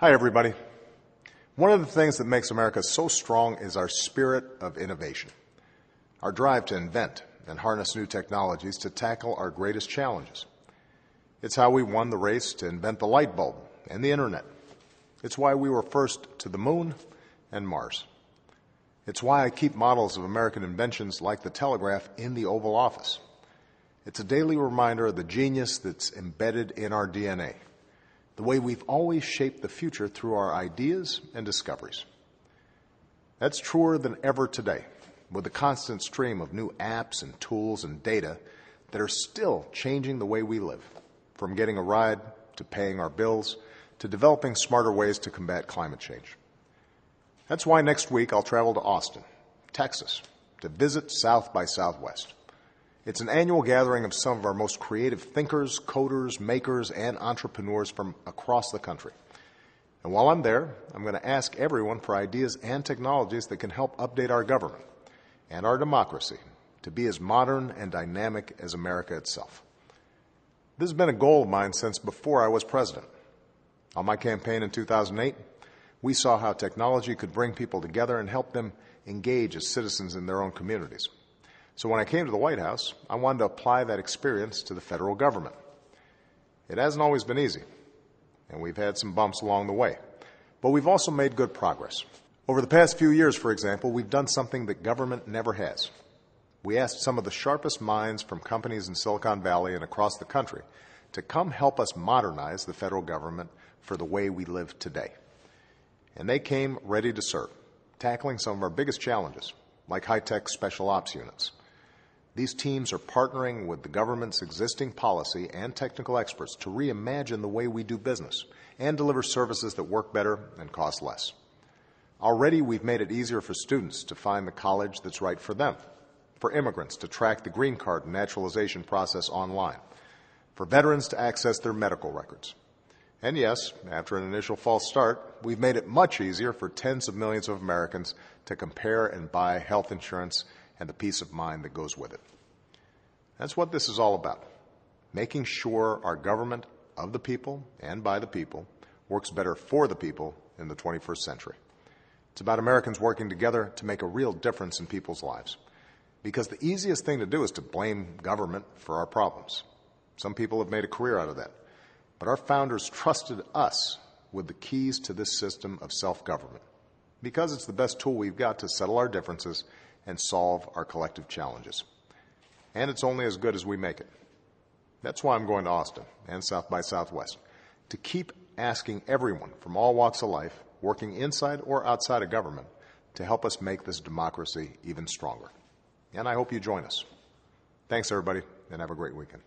Hi, everybody. One of the things that makes America so strong is our spirit of innovation, our drive to invent and harness new technologies to tackle our greatest challenges. It's how we won the race to invent the light bulb and the internet. It's why we were first to the moon and Mars. It's why I keep models of American inventions like the telegraph in the Oval Office. It's a daily reminder of the genius that's embedded in our DNA the way we've always shaped the future through our ideas and discoveries. That's truer than ever today, with the constant stream of new apps and tools and data that are still changing the way we live, from getting a ride to paying our bills to developing smarter ways to combat climate change. That's why next week I'll travel to Austin, Texas, to visit South by Southwest. It's an annual gathering of some of our most creative thinkers, coders, makers, and entrepreneurs from across the country. And while I'm there, I'm going to ask everyone for ideas and technologies that can help update our government and our democracy to be as modern and dynamic as America itself. This has been a goal of mine since before I was president. On my campaign in 2008, we saw how technology could bring people together and help them engage as citizens in their own communities. So when I came to the White House, I wanted to apply that experience to the federal government. It hasn't always been easy, and we've had some bumps along the way, but we've also made good progress. Over the past few years, for example, we've done something that government never has. We asked some of the sharpest minds from companies in Silicon Valley and across the country to come help us modernize the federal government for the way we live today. And they came ready to serve, tackling some of our biggest challenges, like high tech special ops units these teams are partnering with the government's existing policy and technical experts to reimagine the way we do business and deliver services that work better and cost less. Already, we've made it easier for students to find the college that's right for them, for immigrants to track the green card naturalization process online, for veterans to access their medical records. And yes, after an initial false start, we've made it much easier for tens of millions of Americans to compare and buy health insurance and the peace of mind that goes with it. That's what this is all about making sure our government of the people and by the people works better for the people in the 21st century. It's about Americans working together to make a real difference in people's lives. Because the easiest thing to do is to blame government for our problems. Some people have made a career out of that. But our founders trusted us with the keys to this system of self government because it's the best tool we've got to settle our differences and solve our collective challenges. And it's only as good as we make it. That's why I'm going to Austin and South by Southwest to keep asking everyone from all walks of life, working inside or outside of government, to help us make this democracy even stronger. And I hope you join us. Thanks, everybody, and have a great weekend.